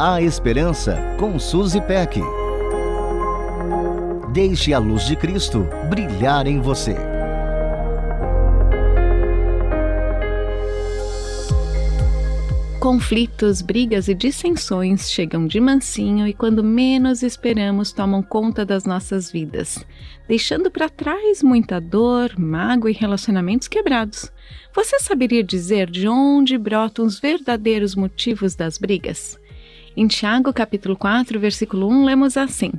A Esperança com Suzy Peck. Deixe a luz de Cristo brilhar em você. Conflitos, brigas e dissensões chegam de mansinho e quando menos esperamos tomam conta das nossas vidas, deixando para trás muita dor, mágoa e relacionamentos quebrados. Você saberia dizer de onde brotam os verdadeiros motivos das brigas? Em Tiago capítulo 4, versículo 1, lemos assim: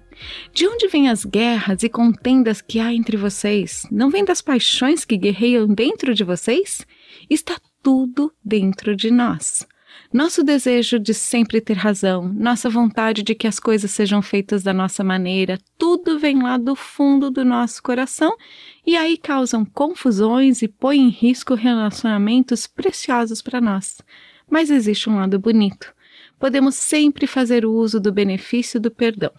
De onde vêm as guerras e contendas que há entre vocês? Não vêm das paixões que guerreiam dentro de vocês? Está tudo dentro de nós. Nosso desejo de sempre ter razão, nossa vontade de que as coisas sejam feitas da nossa maneira, tudo vem lá do fundo do nosso coração e aí causam confusões e põem em risco relacionamentos preciosos para nós. Mas existe um lado bonito podemos sempre fazer uso do benefício do perdão,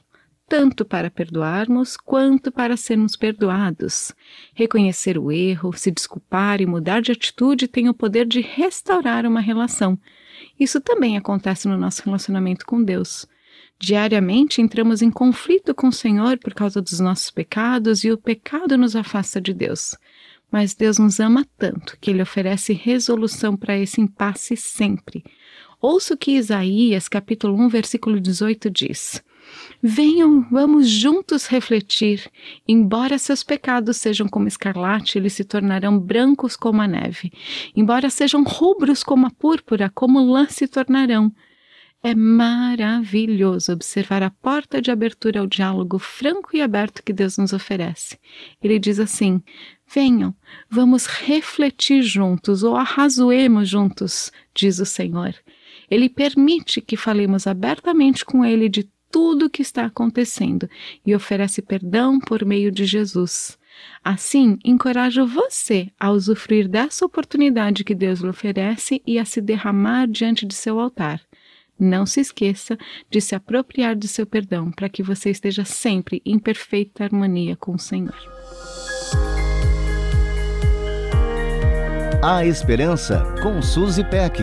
tanto para perdoarmos quanto para sermos perdoados. Reconhecer o erro, se desculpar e mudar de atitude tem o poder de restaurar uma relação. Isso também acontece no nosso relacionamento com Deus. Diariamente entramos em conflito com o Senhor por causa dos nossos pecados e o pecado nos afasta de Deus. Mas Deus nos ama tanto que Ele oferece resolução para esse impasse sempre. Ouça o que Isaías, capítulo 1, versículo 18 diz. Venham, vamos juntos refletir. Embora seus pecados sejam como escarlate, eles se tornarão brancos como a neve. Embora sejam rubros como a púrpura, como lã se tornarão. É maravilhoso observar a porta de abertura ao diálogo franco e aberto que Deus nos oferece. Ele diz assim: Venham, vamos refletir juntos ou arrazoemos juntos, diz o Senhor. Ele permite que falemos abertamente com Ele de tudo o que está acontecendo e oferece perdão por meio de Jesus. Assim, encorajo você a usufruir dessa oportunidade que Deus lhe oferece e a se derramar diante de seu altar. Não se esqueça de se apropriar de seu perdão para que você esteja sempre em perfeita harmonia com o Senhor. A Esperança com Suzy Peck.